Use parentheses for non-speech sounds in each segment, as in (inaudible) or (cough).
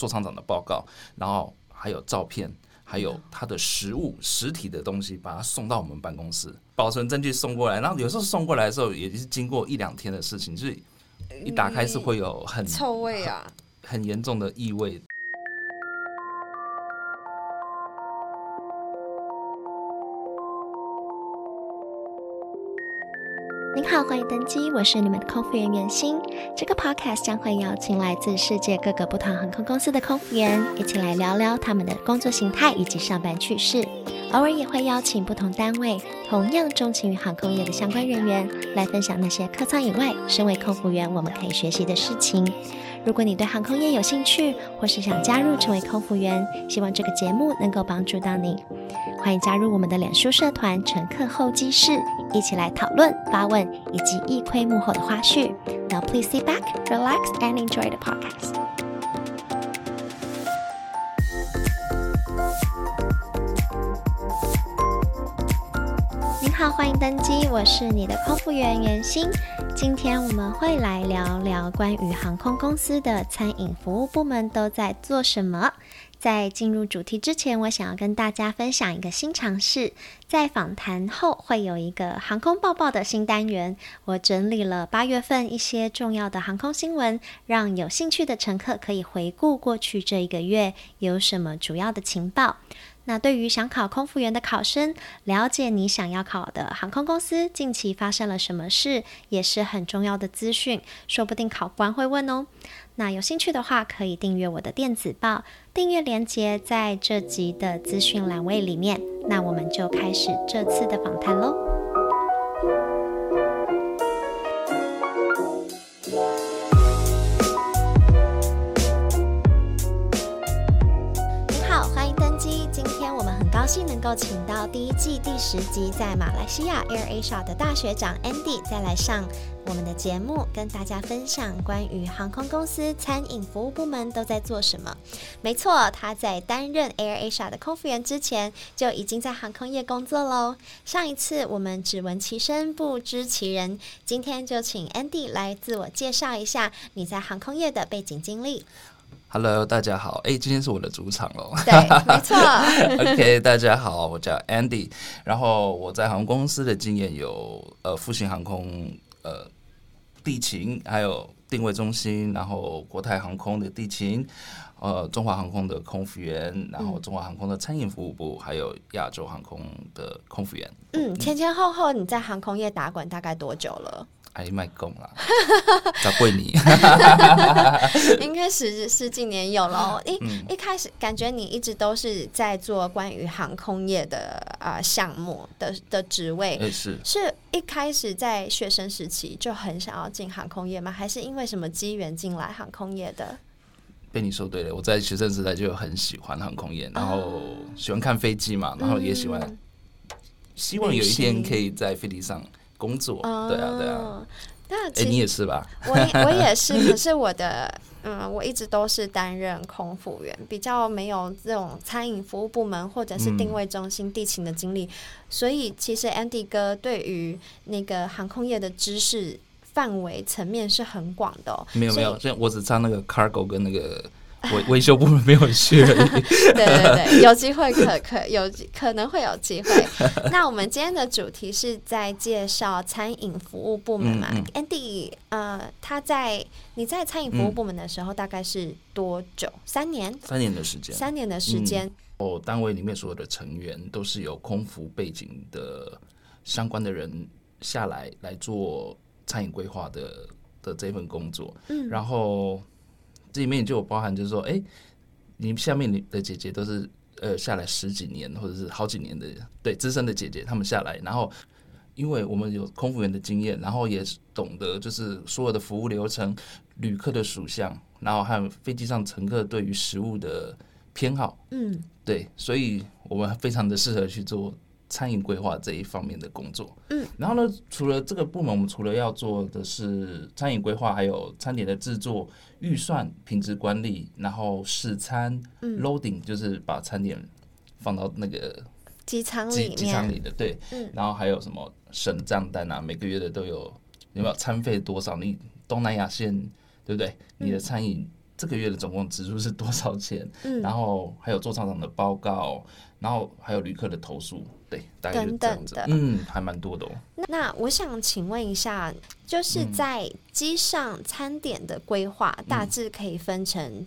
座舱长的报告，然后还有照片，还有他的实物实体的东西，把它送到我们办公室，保存证据送过来。然后有时候送过来的时候，也是经过一两天的事情，就是一打开是会有很臭味啊，很严重的异味。欢迎登机，我是你们的空服员袁心。这个 podcast 将会邀请来自世界各个不同航空公司的空服员，一起来聊聊他们的工作形态以及上班趣事。偶尔也会邀请不同单位同样钟情于航空业的相关人员，来分享那些客舱以外，身为空服员我们可以学习的事情。如果你对航空业有兴趣，或是想加入成为空服员，希望这个节目能够帮助到你。欢迎加入我们的脸书社团“乘客候机室”，一起来讨论、发问以及一窥幕后的花絮。Now please sit back, relax, and enjoy the podcast. 好，欢迎登机，我是你的空服员袁心。今天我们会来聊聊关于航空公司的餐饮服务部门都在做什么。在进入主题之前，我想要跟大家分享一个新尝试。在访谈后会有一个航空报报的新单元，我整理了八月份一些重要的航空新闻，让有兴趣的乘客可以回顾过去这一个月有什么主要的情报。那对于想考空服员的考生，了解你想要考的航空公司近期发生了什么事，也是很重要的资讯，说不定考官会问哦。那有兴趣的话，可以订阅我的电子报，订阅链接在这集的资讯栏位里面。那我们就开始这次的访谈喽。兴能够请到第一季第十集在马来西亚 AirAsia 的大学长 Andy 再来上我们的节目，跟大家分享关于航空公司餐饮服务部门都在做什么。没错，他在担任 AirAsia 的空服员之前就已经在航空业工作喽。上一次我们只闻其声不知其人，今天就请 Andy 来自我介绍一下你在航空业的背景经历。Hello，大家好。哎，今天是我的主场哦。对，没错。(laughs) OK，大家好，我叫 Andy。然后我在航空公司的经验有呃，复兴航空呃，地勤，还有定位中心，然后国泰航空的地勤，呃，中华航空的空服员，然后中华航空的餐饮服务部，还有亚洲航空的空服员。嗯，前前后后你在航空业打滚大概多久了？哎，卖够了，(laughs) 找贵你。(laughs) 应该十十几年有了。一、嗯、一开始感觉你一直都是在做关于航空业的啊、呃、项目的的职位。是是一开始在学生时期就很想要进航空业吗？还是因为什么机缘进来航空业的？被你说对了，我在学生时代就很喜欢航空业，然后喜欢看飞机嘛，然后也喜欢，嗯、希望有一天可以在飞机上。工作，对啊，对啊。那哎，你也是吧？我我也是，(laughs) 可是我的嗯，我一直都是担任空服员，比较没有这种餐饮服务部门或者是定位中心地勤的经历，嗯、所以其实 Andy 哥对于那个航空业的知识范围层面是很广的、哦。没有没有，所以我只差那个 cargo 跟那个。维维修部门没有去。(laughs) 对对对，有机会可可有可能会有机会。那我们今天的主题是在介绍餐饮服务部门嘛、嗯嗯、？Andy，呃，他在你在餐饮服务部门的时候大概是多久？嗯、三年？三年的时间。三年的时间。哦、嗯，单位里面所有的成员都是有空服背景的相关的人下来来做餐饮规划的的这份工作。嗯，然后。这里面就有包含，就是说，哎，你下面的姐姐都是呃下来十几年或者是好几年的，对，资深的姐姐，她们下来，然后因为我们有空服员的经验，然后也懂得就是所有的服务流程、旅客的属相，然后还有飞机上乘客对于食物的偏好，嗯，对，所以我们非常的适合去做。餐饮规划这一方面的工作，嗯，然后呢，除了这个部门，我们除了要做的是餐饮规划，还有餐点的制作、预算、品质管理，然后试餐、嗯、loading，就是把餐点放到那个机舱里面，机舱里的，对，嗯，然后还有什么审账单啊，每个月的都有，有没有餐费多少？你东南亚线对不对？你的餐饮这个月的总共支出是多少钱？嗯，然后还有做厂长的报告，然后还有旅客的投诉，对，大概就这样子。等等的，嗯，还蛮多的哦。那我想请问一下，就是在机上餐点的规划，嗯，大致可以分成。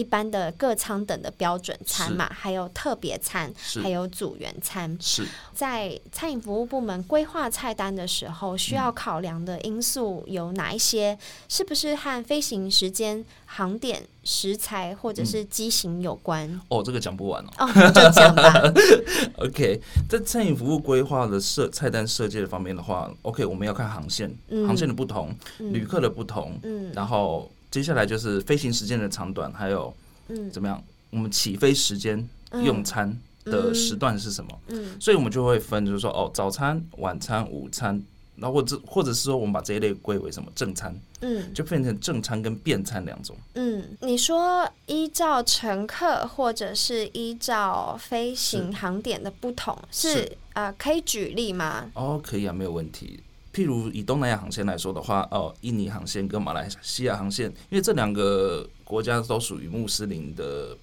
一般的各舱等的标准餐嘛，还有特别餐，还有组员餐。是在餐饮服务部门规划菜单的时候，需要考量的因素有哪一些？嗯、是不是和飞行时间、航点、食材或者是机型有关？嗯、哦，这个讲不完哦。哦，就讲吧。(laughs) OK，在餐饮服务规划的设菜单设计的方面的话，OK，我们要看航线，嗯、航线的不同，嗯、旅客的不同，嗯，然后。接下来就是飞行时间的长短，还有嗯怎么样？我们起飞时间、用餐的时段是什么？嗯，所以我们就会分，就是说哦，早餐、晚餐、午餐，然后或者或者是说，我们把这一类归为什么正餐？嗯，就变成正餐跟便餐两种。嗯，你说依照乘客或者是依照飞行航点的不同，是啊，呃，可以举例吗？哦，可以啊，没有问题。例如以东南亚航线来说的话，哦，印尼航线跟马来西亚航线，因为这两个国家都属于穆斯林的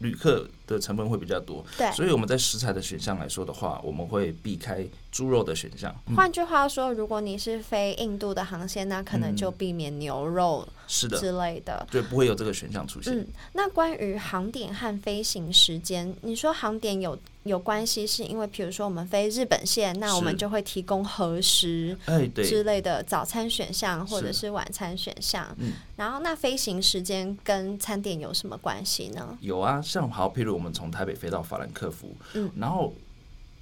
旅客的成分会比较多，对，所以我们在食材的选项来说的话，我们会避开猪肉的选项。换句话说，如果你是飞印度的航线，那可能就避免牛肉是的之类的，对，不会有这个选项出现。嗯，那关于航点和飞行时间，你说航点有。有关系，是因为比如说我们飞日本线，那我们就会提供和食之类的早餐选项或者是晚餐选项。嗯，然后那飞行时间跟餐点有什么关系呢？有啊，像好，譬如我们从台北飞到法兰克福，嗯，然后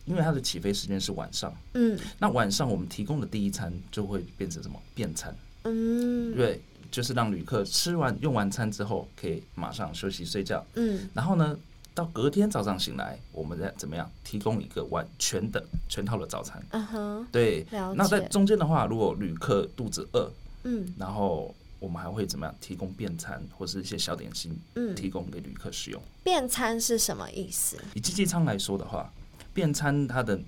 因为它的起飞时间是晚上，嗯，那晚上我们提供的第一餐就会变成什么？便餐？嗯，对，就是让旅客吃完用完餐之后可以马上休息睡觉，嗯，然后呢，到隔天早上醒来，我们再怎么样提供一个完全的全套的早餐？嗯哼，对。那在中间的话，如果旅客肚子饿，嗯，然后我们还会怎么样提供便餐或是一些小点心，嗯，提供给旅客使用。便餐是什么意思？以经济舱来说的话，便餐它的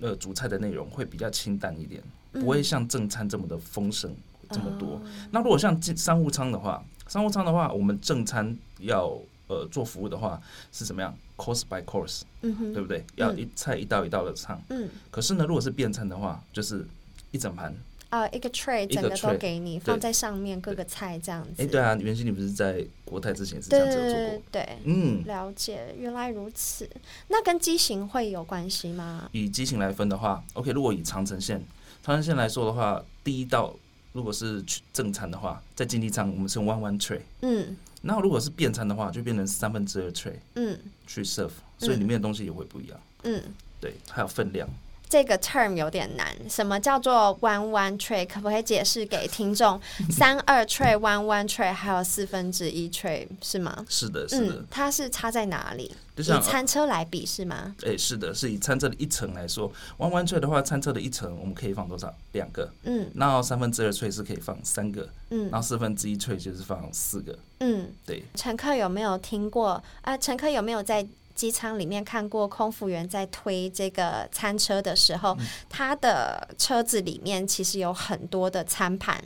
呃主菜的内容会比较清淡一点，不会像正餐这么的丰盛这么多。那如果像商务舱的话，商务舱的话，我们正餐要。呃，做服务的话是怎么样？course by course，嗯哼，对不对？要一菜一道一道的上。嗯。可是呢，如果是便餐的话，就是一整盘。啊，一个 tray，整个都给你放在上面，各个菜这样子。哎，对啊，原先你不是在国泰之前是这样子做过？对，嗯，了解，原来如此。那跟机型会有关系吗？以机型来分的话，OK，如果以长城线，长城线来说的话，第一道如果是正餐的话，在经济舱我们是 one one tray。嗯。那如果是便餐的话，就变成三分之二 tray，嗯，去 serve，所以里面的东西也会不一样，嗯，对，还有分量。这个 term 有点难，什么叫做 one one tray？可不可以解释给听众？(laughs) 三二 tray、one one tray，还有四分之一 tray 是吗？是的，是的。嗯，它是差在哪里？就像以餐车来比是吗？哎，是的，是以餐车的一层来说，one one tray 的话，餐车的一层我们可以放多少？两个。嗯。然后三分之二 tray 是可以放三个。嗯。然后四分之一 tray 就是放四个。嗯，对。乘客有没有听过啊？乘客有没有在？机舱里面看过空服员在推这个餐车的时候，他的车子里面其实有很多的餐盘，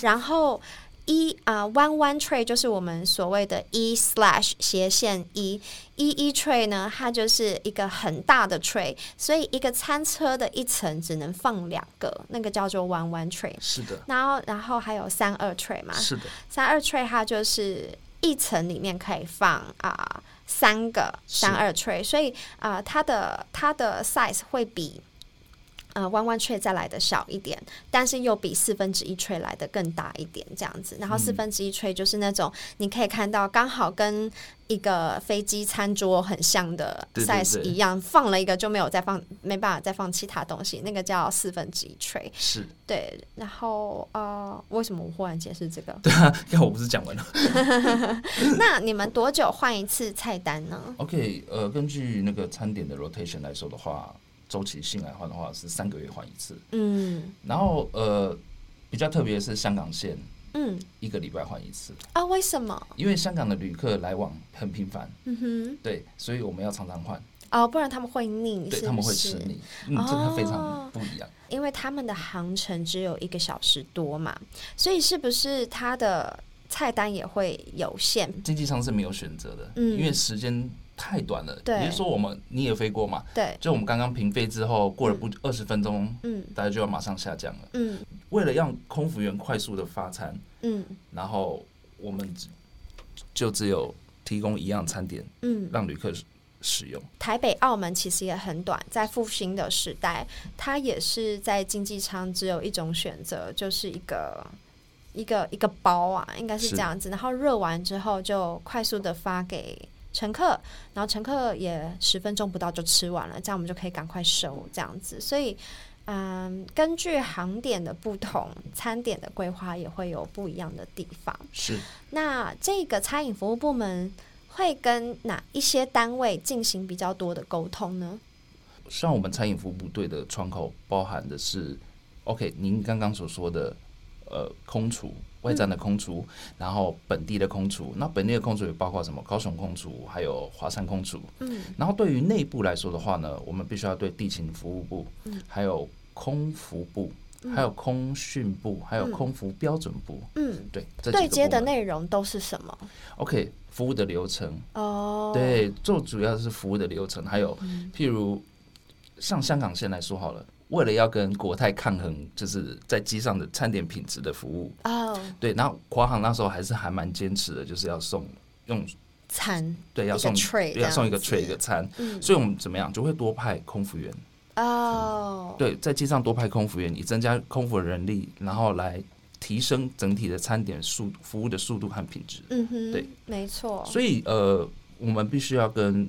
然后一啊、uh, one one tray 就是我们所谓的 E slash 斜线一一一 tray 呢，它就是一个很大的 tray，所以一个餐车的一层只能放两个，那个叫做 one one tray。是的。然后然后还有三二 tray 嘛？是的。三二 tray 它就是一层里面可以放啊。Uh, 三个三二 tray，所以啊、呃，它的它的 size 会比呃 one one tray 再来的小一点，但是又比四分之一 tray 来的更大一点，这样子。然后四分之一 tray 就是那种你可以看到刚好跟一个飞机餐桌很像的 size 一样，放了一个就没有再放，没办法再放其他东西，那个叫四分之一 tray。是，对。然后呃，为什么我忽然解释这个？(laughs) 对啊，因为我不是讲完了。(laughs) 那你们多久换一次菜单呢？OK，呃，根据那个餐点的 rotation 来说的话，周期性来换的话是三个月换一次。嗯。然后呃，比较特别的是香港线。嗯，一个礼拜换一次啊？为什么？因为香港的旅客来往很频繁，嗯哼，对，所以我们要常常换哦，不然他们会腻，对，他们会吃腻，嗯，这个非常不一样。因为他们的航程只有一个小时多嘛，所以是不是他的菜单也会有限。经济舱是没有选择的，嗯，因为时间太短了。对，比如说我们你也飞过嘛？对，就我们刚刚平飞之后，过了不二十分钟，嗯，大家就要马上下降了。嗯，为了让空服员快速的发餐，嗯，然后我们就只有提供一样餐点，嗯，让旅客。使用台北、澳门其实也很短，在复兴的时代，它也是在经济舱只有一种选择，就是一个一个一个包啊，应该是这样子。然后热完之后就快速的发给乘客，然后乘客也十分钟不到就吃完了，这样我们就可以赶快收这样子。所以，嗯，根据航点的不同，餐点的规划也会有不一样的地方。是，那这个餐饮服务部门。会跟哪一些单位进行比较多的沟通呢？像我们餐饮服务部队的窗口，包含的是，OK，您刚刚所说的，呃，空厨外站的空厨，嗯，然后本地的空厨，那本地的空厨也包括什么？高雄空厨，还有华山空厨。嗯，然后对于内部来说的话呢，我们必须要对地勤服务部，嗯，还有空服部。还有空训部，还有空服标准部。嗯，对，对接的内容都是什么？OK，服务的流程。哦，对，做主要是服务的流程。还有，譬如像香港线来说好了，为了要跟国泰抗衡，就是在机上的餐点品质的服务。哦，对，然后华航那时候还是还蛮坚持的，就是要送用餐，对，要送 tray，要送一个 tray 一个餐。嗯，所以我们怎么样，就会多派空服员。哦、oh.，对，在机上多派空服员，以增加空服人力，然后来提升整体的餐点速服务的速度和品质。嗯哼，对，没错。所以呃，我们必须要跟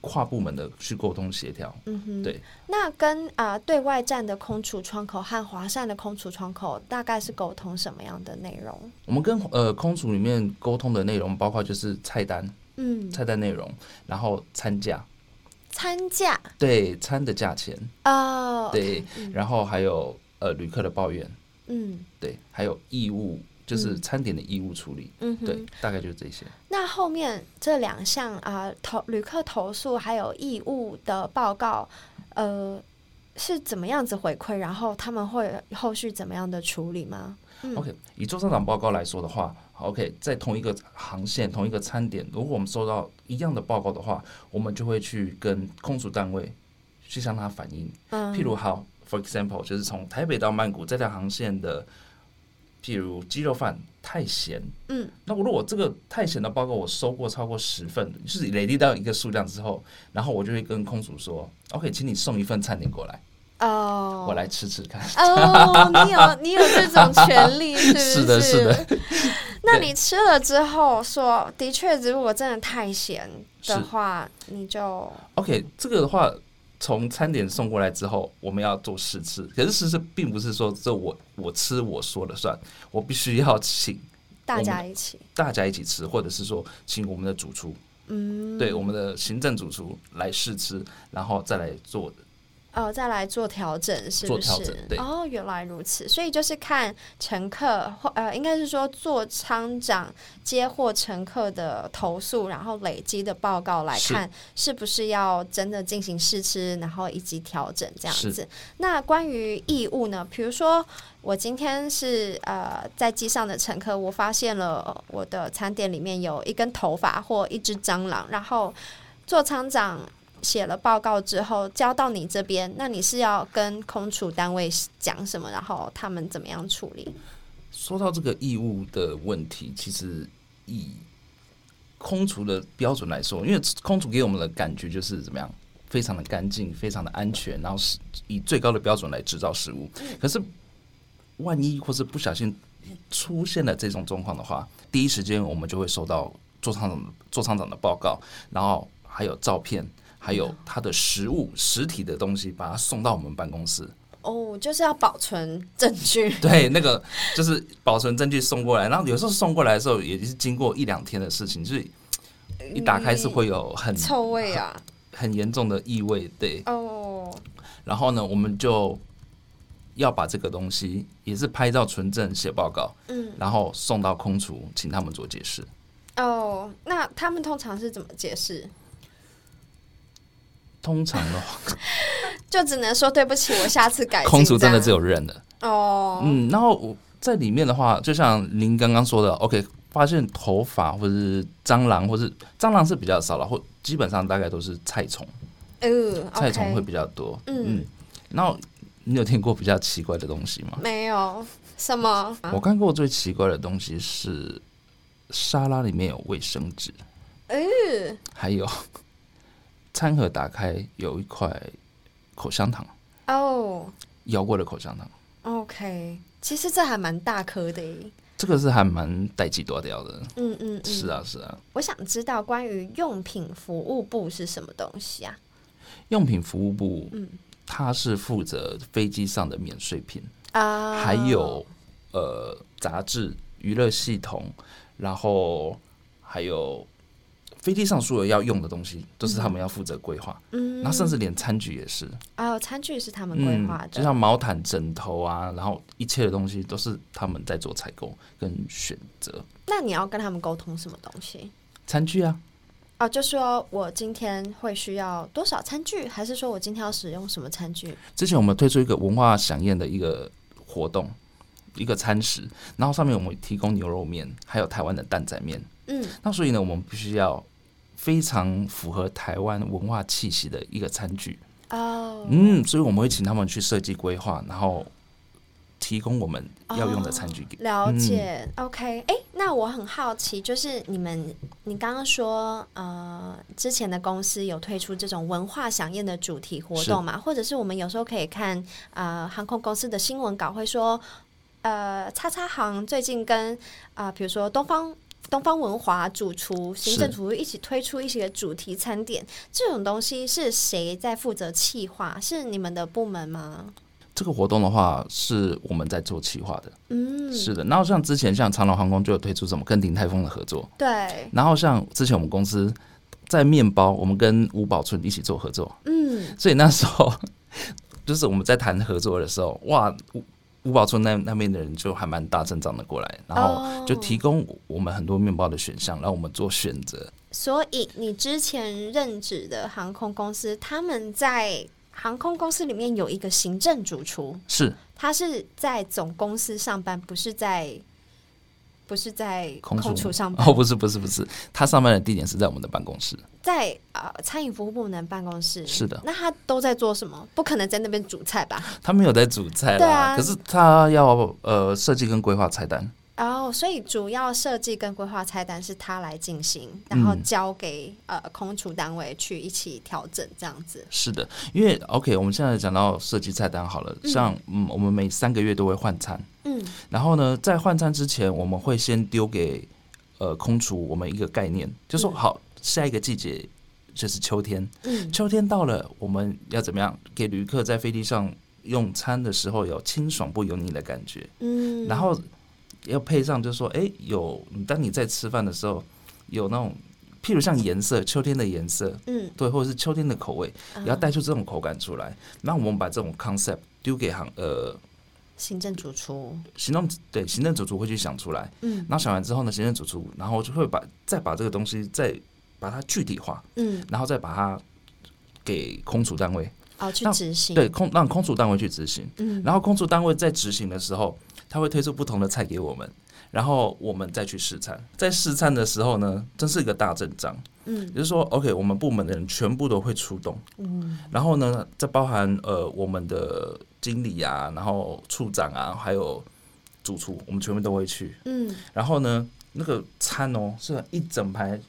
跨部门的去沟通协调。嗯哼，对。那跟啊、呃、对外站的空厨窗口和华善的空厨窗口，大概是沟通什么样的内容？我们跟呃空厨里面沟通的内容，包括就是菜单，嗯，菜单内容，然后餐价。餐价对餐的价钱哦，oh, 对、嗯，然后还有呃旅客的抱怨，嗯，对，还有义务就是餐点的义务处理，嗯，对，大概就是这些。那后面这两项啊，投旅客投诉还有义务的报告，呃，是怎么样子回馈？然后他们会后续怎么样的处理吗？嗯，OK，以座舱长报告来说的话。OK，在同一个航线、同一个餐点，如果我们收到一样的报告的话，我们就会去跟空厨单位去向他反映。嗯，譬如好，For example，就是从台北到曼谷这条航线的，譬如鸡肉饭太咸。嗯，那我如果这个太咸的报告我收过超过十份，就是累积到一个数量之后，然后我就会跟空厨说：“OK，请你送一份餐点过来。”哦，我来吃吃看。哦，你有你有这种权利，(laughs) 是不是？是的，是的。(laughs) 那你吃了之后说，的确，如果真的太咸的话，你就 OK。这个的话，从餐点送过来之后，我们要做试吃。可是试吃并不是说这我我吃我说了算，我必须要请大家一起，大家一起吃，或者是说请我们的主厨，嗯，对，我们的行政主厨来试吃，然后再来做的。哦，再来做调整，是不是？哦，原来如此。所以就是看乘客或呃，应该是说座舱长接获乘客的投诉，然后累积的报告来看，是不是要真的进行试吃，然后以及调整这样子。那关于异物呢？比如说我今天是呃在机上的乘客，我发现了我的餐点里面有一根头发或一只蟑螂，然后座舱长。写了报告之后交到你这边，那你是要跟空厨单位讲什么？然后他们怎么样处理？说到这个义务的问题，其实以空厨的标准来说，因为空厨给我们的感觉就是怎么样，非常的干净，非常的安全，然后是以最高的标准来制造食物。可是万一或是不小心出现了这种状况的话，第一时间我们就会收到座舱长座舱长的报告，然后还有照片。还有它的实物实体的东西，把它送到我们办公室。哦，就是要保存证据。(laughs) 对，那个就是保存证据送过来，然后有时候送过来的时候，也是经过一两天的事情，就是一打开是会有很臭味啊，很严重的异味。对，哦。然后呢，我们就要把这个东西也是拍照存证、写报告，嗯，然后送到空厨，请他们做解释。哦，那他们通常是怎么解释？通常的话，(laughs) 就只能说对不起，我下次改。(laughs) 空厨真的只有认的哦，嗯，然后我在里面的话，就像您刚刚说的，OK，发现头发或者是蟑螂，或是蟑螂是比较少了，或基本上大概都是菜虫。嗯，菜虫会比较多。嗯，嗯，然后你有听过比较奇怪的东西吗？没有，什么？我看过最奇怪的东西是沙拉里面有卫生纸。嗯，还有餐盒打开有一块口香糖。哦，咬过的口香糖。OK，其实这还蛮大颗的耶。这个是还蛮带几多掉的。嗯嗯，嗯，是啊是啊。我想知道关于用品服务部是什么东西啊？用品服务部，嗯，它是负责飞机上的免税品啊，还有呃杂志、娱乐系统，然后还有。飞机上所有要用的东西都是他们要负责规划，嗯，然后甚至连餐具也是哦，餐具是他们规划的，嗯，就像毛毯、枕头啊，然后一切的东西都是他们在做采购跟选择。那你要跟他们沟通什么东西？餐具啊，哦，就说我今天会需要多少餐具，还是说我今天要使用什么餐具？之前我们推出一个文化响宴的一个活动，一个餐食，然后上面我们提供牛肉面，还有台湾的蛋仔面，嗯，那所以呢，我们必须要。非常符合台湾文化气息的一个餐具哦，嗯，所以我们会请他们去设计规划，然后提供我们要用的餐具给。哦、了解、嗯、，OK，哎、欸，那我很好奇，就是你们，你刚刚说，呃，之前的公司有推出这种文化饗宴的主题活动嘛？或者是我们有时候可以看，呃，航空公司的新闻稿会说，呃，叉叉行最近跟啊、呃，比如说东方。东方文华主厨、行政主厨一起推出一些主题餐点，这种东西是谁在负责企划？是你们的部门吗？这个活动的话，是我们在做企划的。嗯，是的。然后像之前像长隆航空就有推出什么跟鼎泰丰的合作，对。然后像之前我们公司在面包，我们跟吴宝春一起做合作。嗯，所以那时候就是我们在谈合作的时候，哇！五宝村那那边的人就还蛮大阵仗的过来，然后就提供我们很多面包的选项，让我们做选择。所以你之前任职的航空公司，他们在航空公司里面有一个行政主厨，是他是在总公司上班，不是在。不是在空厨上班哦，不是不是不是，他上班的地点是在我们的办公室，在呃餐饮服务部门办公室。是的，那他都在做什么？不可能在那边煮菜吧？他没有在煮菜啦，啊、可是他要呃设计跟规划菜单。哦，oh, 所以主要设计跟规划菜单是他来进行，然后交给、嗯、呃空厨单位去一起调整，这样子。是的，因为 OK，我们现在讲到设计菜单好了，像嗯，我们每三个月都会换餐，嗯，然后呢，在换餐之前，我们会先丢给呃空厨我们一个概念，就说好，下一个季节就是秋天，嗯，秋天到了，我们要怎么样给旅客在飞机上用餐的时候有清爽不油腻的感觉，嗯，然后。要配上，就是说，哎、欸，有当你在吃饭的时候，有那种，譬如像颜色，秋天的颜色，嗯，对，或者是秋天的口味，也要带出这种口感出来。那、嗯、我们把这种 concept 丢给行呃行政主厨，行政对行政主厨会去想出来，嗯，然后想完之后呢，行政主厨然后就会把再把这个东西再把它具体化，嗯，然后再把它给空厨单位。哦去执行，对空让空厨单位去执行，嗯，然后空厨单位在执行的时候。他会推出不同的菜给我们，然后我们再去试餐。在试餐的时候呢，真是一个大阵仗。嗯，也就是说，OK，我们部门的人全部都会出动。嗯，然后呢，这包含呃我们的经理啊，然后处长啊，还有主厨，我们全部都会去。嗯，然后呢，那个餐哦是一整排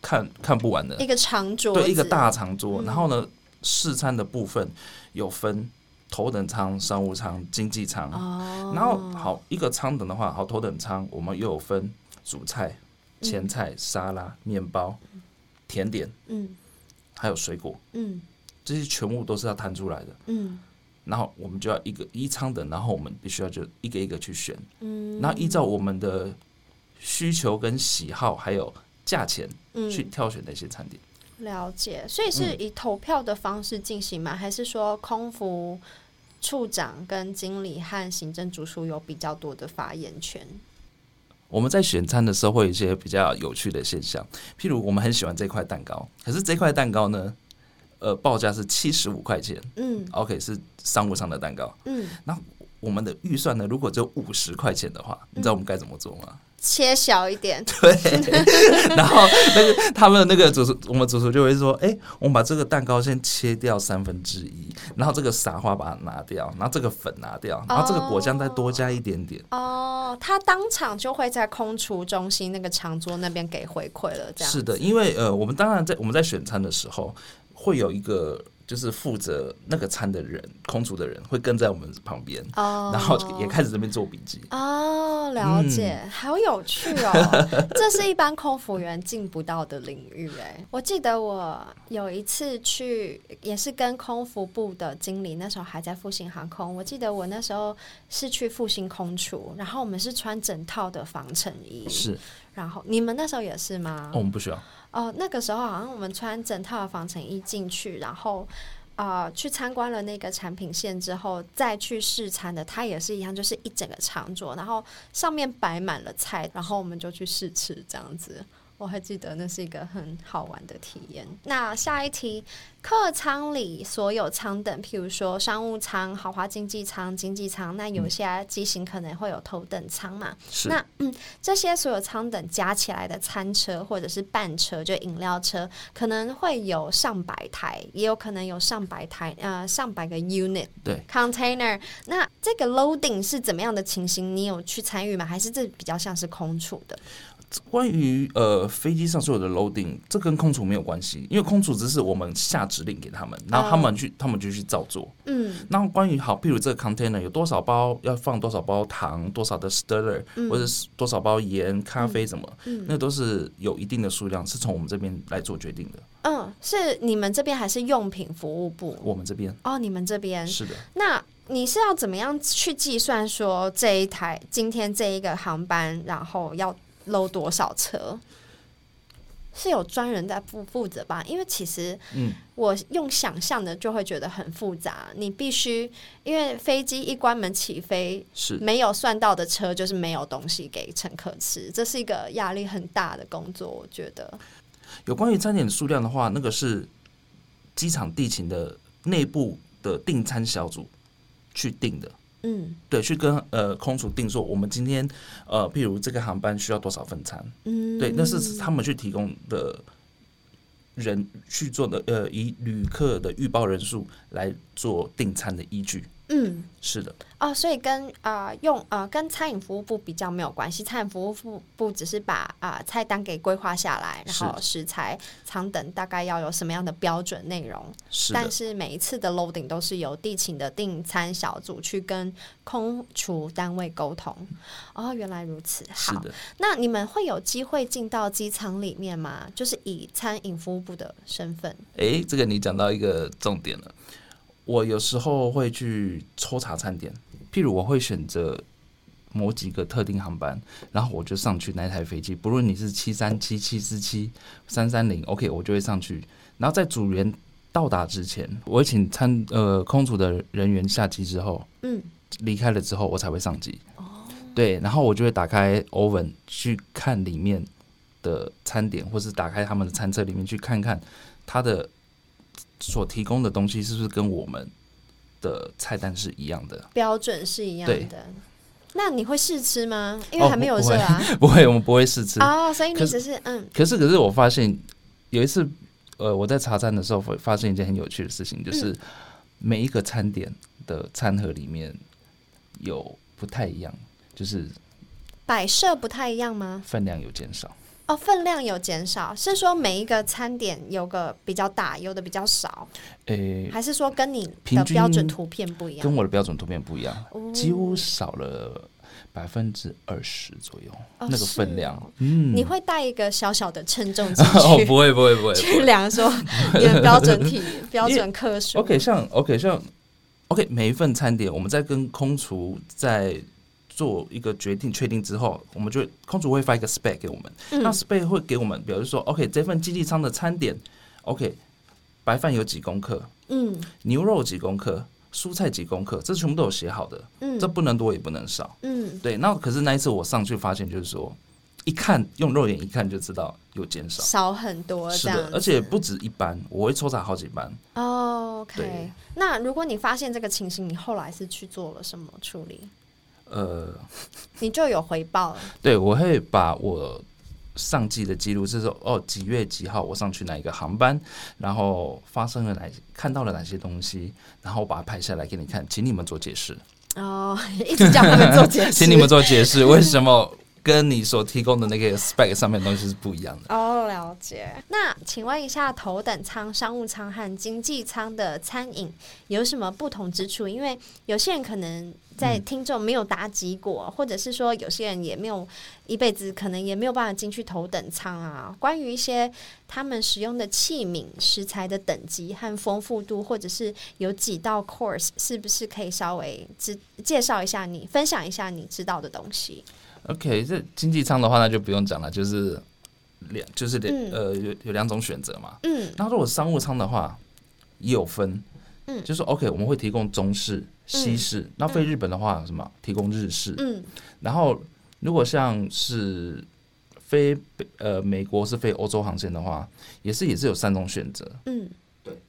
看看不完的一个长桌，对，一个大长桌。然后呢，试餐的部分有分。头等舱、商务舱、经济舱，哦、然后好一个舱等的话，好头等舱我们又有分主菜、前菜、沙拉、面包、甜点，嗯，还有水果，嗯，这些全部都是要摊出来的，嗯，然后我们就要一个一舱等，然后我们必须要就一个一个去选，嗯，然后依照我们的需求跟喜好还有价钱，去挑选那些餐点。了解，所以是以投票的方式进行吗？嗯、还是说空服处长跟经理和行政主厨有比较多的发言权？我们在选餐的时候会有一些比较有趣的现象，譬如我们很喜欢这块蛋糕，可是这块蛋糕呢，呃，报价是七十五块钱，嗯，OK 是商务上的蛋糕，嗯，那我们的预算呢，如果只有五十块钱的话，你知道我们该怎么做吗？切小一点，对。(laughs) 然后那个他们那个主厨，我们主厨就会说：“哎、欸，我们把这个蛋糕先切掉三分之一，然后这个撒花把它拿掉，然后这个粉拿掉，然后这个果酱再多加一点点。”哦，他当场就会在空厨中心那个长桌那边给回馈了，这样是的，因为呃，我们当然在我们在选餐的时候会有一个。就是负责那个餐的人，空厨的人会跟在我们旁边，oh, (laughs) 然后也开始这边做笔记。哦、oh，了解、嗯，好有趣哦！(laughs) 这是一般空服员进不到的领域哎。我记得我有一次去，也是跟空服部的经理，那时候还在复兴航空。我记得我那时候是去复兴空厨，然后我们是穿整套的防尘衣。是。然后你们那时候也是吗？哦、我们不需要。哦，那个时候好像我们穿整套防尘衣进去，然后啊、去参观了那个产品线之后，再去试餐的，它也是一样，就是一整个长桌，然后上面摆满了菜，然后我们就去试吃这样子。我还记得那是一个很好玩的体验。那下一题，客舱里所有舱等，譬如说商务舱、豪华经济舱、经济舱，那有些机型可能会有头等舱嘛？是。那嗯，这些所有舱等加起来的餐车或者是半车，就饮料车，可能会有上百台，也有可能有上百台，呃，上百个 unit 对 container。那这个 loading 是怎么样的情形？你有去参与吗？还是这比较像是空处的？关于呃飞机上所有的 loading，这跟空厨没有关系，因为空厨只是我们下指令给他们，然后他们去，oh. 他们就去照做。嗯，那关于好，譬如这个 container 有多少包，要放多少包糖，多少的 stirrer，嗯、或者是多少包盐、咖啡什么，嗯，那都是有一定的数量，是从我们这边来做决定的。嗯，是你们这边还是用品服务部？我们这边。哦，你们这边是的。那你是要怎么样去计算说这一台今天这一个航班，然后要？load 多少车是有专人在负负责吧？因为其实，嗯，我用想象的就会觉得很复杂。你必须因为飞机一关门起飞，是没有算到的车，就是没有东西给乘客吃，这是一个压力很大的工作。我觉得有关于餐点的数量的话，那个是机场地勤的内部的订餐小组去定的。嗯，对，去跟呃空厨定做，我们今天呃，譬如这个航班需要多少份餐，嗯，对，那是他们去提供的人去做的，呃，以旅客的预报人数来做订餐的依据。嗯，是的。哦，所以跟啊、呃、用啊、呃、跟餐饮服务部比较没有关系，餐饮服务部部只是把啊、呃、菜单给规划下来，然后食材舱等大概要有什么样的标准内容。是，但是每一次的 loading 都是由地勤的订餐小组去跟空厨单位沟通。哦，原来如此。好，的。那你们会有机会进到机舱里面吗？就是以餐饮服务部的身份。哎，这个你讲到一个重点了。我有时候会去抽查餐点，譬如我会选择某几个特定航班，然后我就上去那台飞机，不论你是七三七、七四七、三三零，OK，我就会上去。然后在组员到达之前，我会请餐呃空组的人员下机之后，嗯，离开了之后，我才会上机。哦，对，然后我就会打开 oven 去看里面的餐点，或是打开他们的餐车里面去看看它的。所提供的东西是不是跟我们的菜单是一样的？标准是一样的。那你会试吃吗？因为还没有热啊。(laughs) 不会，我们不会试吃。哦，所以你只是嗯。可是，可是我发现有一次，呃，我在查餐的时候，会发现一件很有趣的事情，就是每一个餐点的餐盒里面有不太一样，就是摆设不太一样吗？分量有减少。哦，分量有减少，是说每一个餐点有个比较大，有的比较少，诶、欸，还是说跟你的标准图片不一样？跟我的标准图片不一样，哦、几乎少了百分之二十左右、哦，那个分量。嗯，你会带一个小小的称重 (laughs) 机去？哦，不会，不会，不会，去量说你的标准体、(laughs) 标准克数。OK，像 OK，像 OK，每一份餐点，我们在跟空厨在。做一个决定确定之后，我们就空主会发一个 spec 给我们。嗯、那 spec 会给我们，比如说，OK，这份经济舱的餐点，OK，白饭有几公克，嗯，牛肉几公克，蔬菜几公克，这全部都有写好的，嗯，这不能多也不能少，嗯，对。那可是那一次我上去发现，就是说一看用肉眼一看就知道有减少，少很多。是的，而且不止一班，我会抽查好几班。Oh, OK，那如果你发现这个情形，你后来是去做了什么处理？呃，(laughs) 你就有回报了。对，我会把我上季的记录，就是说哦，几月几号我上去哪一个航班，然后发生了哪，看到了哪些东西，然后我把它拍下来给你看，请你们做解释。哦，一直叫他们做解释，(laughs) 请你们做解释，为什么跟你所提供的那个 spec 上面的东西是不一样的？哦，了解。那请问一下，头等舱、商务舱和经济舱的餐饮有什么不同之处？因为有些人可能。在听众没有答及过，或者是说有些人也没有一辈子可能也没有办法进去头等舱啊。关于一些他们使用的器皿、食材的等级和丰富度，或者是有几道 course，是不是可以稍微介介绍一下你，分享一下你知道的东西？OK，这经济舱的话那就不用讲了，就是两就是两、嗯、呃有有两种选择嘛。嗯，那如果商务舱的话也有分，嗯，就是 OK，我们会提供中式。西式，那飞日本的话，什么、嗯、提供日式？嗯，然后如果像是飞呃美国是飞欧洲航线的话，也是也是有三种选择。嗯，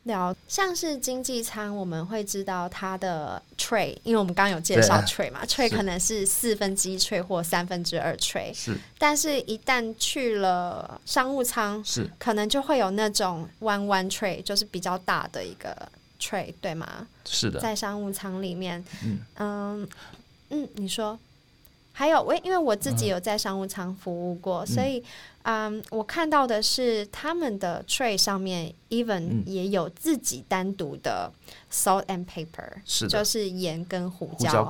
对，了，像是经济舱，我们会知道它的 tray，因为我们刚刚有介绍 tray 嘛，tray 可能是四分之一 tray 或三分之二 tray，是，但是一旦去了商务舱，是。可能就会有那种 one one tray，就是比较大的一个。tray 对吗？是的，在商务舱里面，嗯。嗯，嗯，你说还有我，因为我自己有在商务舱服务过，嗯、所以嗯，我看到的是他们的 tray 上面 even 也有自己单独的 salt and pepper，是，就是盐跟胡椒。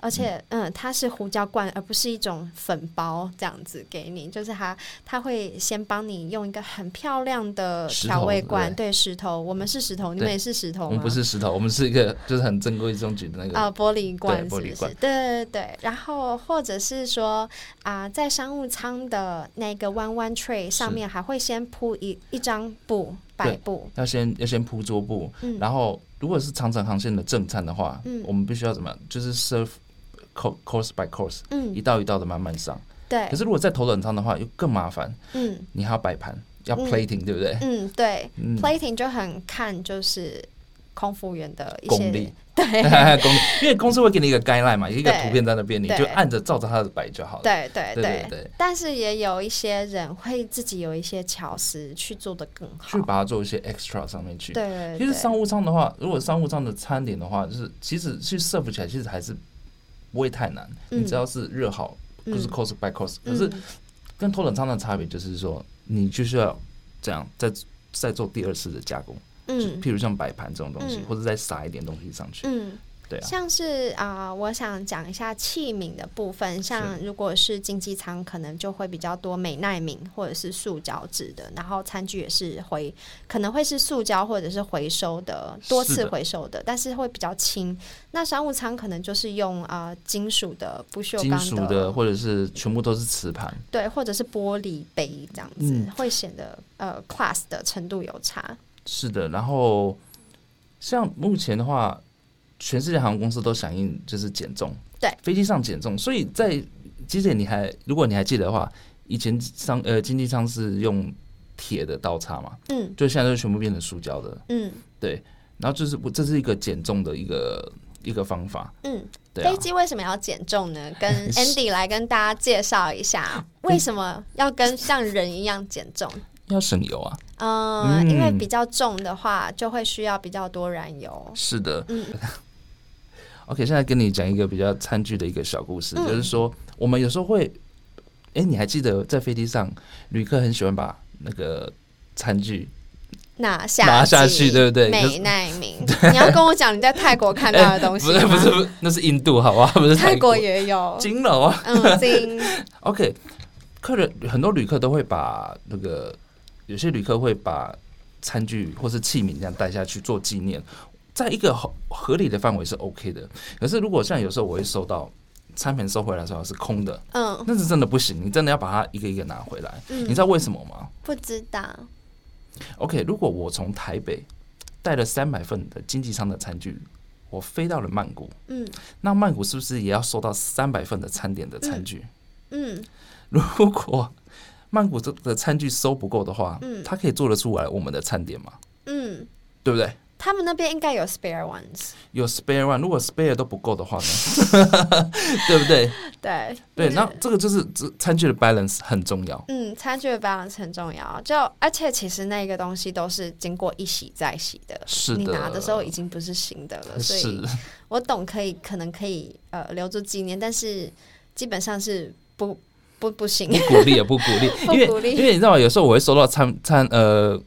而且，嗯，它是胡椒罐，而不是一种粉包这样子给你。就是它，它会先帮你用一个很漂亮的调味罐，对，石头。我们是石头，你们也是石头吗？我们不是石头，我们是一个就是很正规中举的那个啊玻璃罐？玻璃罐。对对对。然后或者是说啊，在商务舱的那个 one one tray 上面，还会先铺一一张布白布，要先要先铺桌布。嗯。然后，如果是长程航线的正餐的话，嗯，我们必须要怎么样？就是 serve。Course by course，嗯，一道一道的慢慢上。对。可是如果在头等舱的话，又更麻烦。嗯。你还要摆盘，要 plating，、嗯、对不对？嗯，对。嗯、plating 就很看就是空服员的一些功力。(laughs) 对。(laughs) 因为公司会给你一个 guideline 嘛，一个图片在那边，你就按着照着它的摆就好了。对对对对，对。但是也有一些人会自己有一些巧思去做的更好，去把它做一些 extra 上面去。对。其实商务舱的话，如果商务舱的餐点的话，就是其实去 serve 起来，其实还是。不会太难，你只要是热好，就、嗯、是 course by 嗯。可是跟头等舱的差别就是说，你就是要这样再再做第二次的加工，嗯，譬如像摆盘这种东西，嗯、或者再撒一点东西上去，嗯。对啊，像是啊、呃，我想讲一下器皿的部分。像如果是经济舱，可能就会比较多美耐皿或者是塑胶制的，然后餐具也是回，可能会是塑胶或者是回收的，多次回收的，是的，但是会比较轻。那商务舱可能就是用啊、呃、金属的不锈钢的，金的，或者是全部都是瓷盘，对，或者是玻璃杯这样子，嗯、会显得呃 class 的程度有差。是的，然后像目前的话。全世界航空公司都响应就是减重，对，飞机上减重，所以在机姐你还如果你还记得的话，以前商呃经济舱是用铁的刀叉嘛，嗯，就现在都全部变成塑胶的，嗯，对，然后就是这是一个减重的一个一个方法，嗯，对、啊，飞机为什么要减重呢？跟 (laughs) Andy 来跟大家介绍一下，(laughs) 为什么要跟像人一样减重？要省油啊，嗯，嗯，因为比较重的话就会需要比较多燃油，是的，嗯。(laughs) OK，现在跟你讲一个比较餐具的一个小故事，嗯、就是说我们有时候会，哎、欸，你还记得在飞机上，旅客很喜欢把那个餐具拿下拿下去，对不对？美奈明，(laughs) 你要跟我讲你在泰国看到的东西、欸？不是不是那是印度，好吧？不是泰国，泰国也有金楼啊，嗯，金。(laughs) OK，客人很多旅客都会把那个，有些旅客会把餐具或是器皿这样带下去做纪念。在一个合合理的范围是 OK 的，可是如果像有时候我会收到餐盘收回来的时候是空的，嗯，那是真的不行，你真的要把它一个一个拿回来。嗯，你知道为什么吗？不知道。OK，如果我从台北带了三百份的经济舱的餐具，我飞到了曼谷，嗯，那曼谷是不是也要收到三百份的餐点的餐具？嗯，如果曼谷的餐具收不够的话，嗯，他可以做得出来我们的餐点吗？嗯，对不对？他们那边应该有 spare ones，有 spare one。如果 spare 都不够的话呢？(laughs) 对不对？对 (laughs) 对，那这个就是餐具的 balance 很重要。嗯，餐具的 balance 很重要。就而且其实那个东西都是经过一洗再洗的，是的。你拿的时候已经不是新的了，所以我懂可以可能可以呃留住纪念，但是基本上是不不不行，不鼓励也 (laughs) 不鼓励，因为因为你知道有时候我会收到餐餐呃。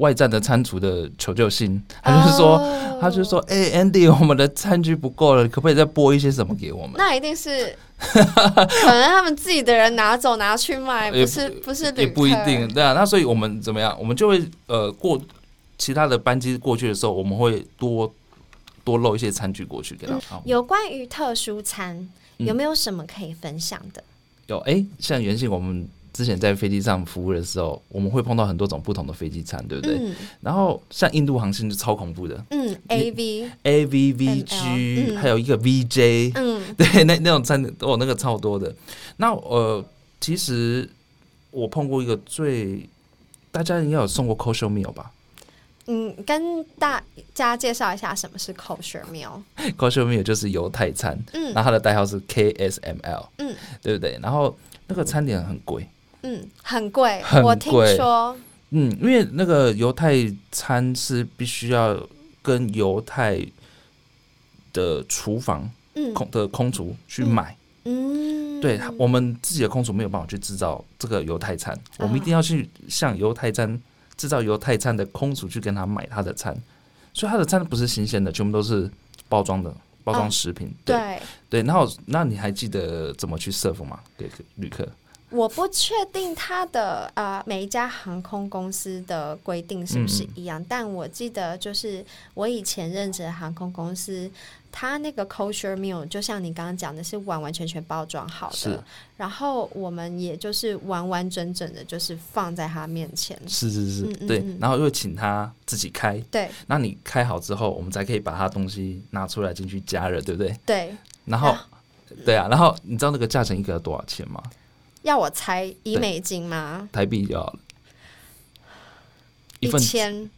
外站的餐厨的求救信，他就是说，oh. 他就说，哎、欸、，Andy，我们的餐具不够了，可不可以再拨一些什么给我们？那一定是，可能他们自己的人拿走拿去卖，(laughs) 不是不是也不一定，对啊。那所以我们怎么样？我们就会呃过其他的班机过去的时候，我们会多多漏一些餐具过去给他们。嗯、有关于特殊餐，有没有什么可以分享的？嗯、有，哎、欸，像原先我们。之前在飞机上服务的时候，我们会碰到很多种不同的飞机餐，对不对？嗯、然后像印度航线就超恐怖的，嗯，A V A V V G，还有一个 V J，嗯，(laughs) 对，那那种餐都有那个超多的。那呃，其实我碰过一个最，大家应该有送过 kosher meal 吧？嗯，跟大家介绍一下什么是 kosher meal。kosher meal 就是犹太餐，嗯，然后它的代号是 K S M L，嗯，对不对？然后那个餐点很贵。嗯，很贵，很贵，我听说。嗯，因为那个犹太餐是必须要跟犹太的厨房嗯空的空厨去买。嗯，对，我们自己的空厨没有办法去制造这个犹太餐，我们一定要去向犹太餐制造犹太餐的空厨去跟他买他的餐，所以他的餐不是新鲜的，全部都是包装的包装食品。对对，然后那你还记得怎么去 serve 吗？给旅客？我不确定他的呃每一家航空公司的规定是不是一样，嗯、但我记得就是我以前任职的航空公司，它那个 kosher meal 就像你刚刚讲的是完完全全包装好的，然后我们也就是完完整整的，就是放在他面前，是是是，嗯嗯嗯。对，然后又请他自己开，对，那你开好之后，我们才可以把他东西拿出来进去加热，对不对？对，然后、啊、对啊，然后你知道那个价钱一个要多少钱吗？要我猜一美金吗？台币就好了，一千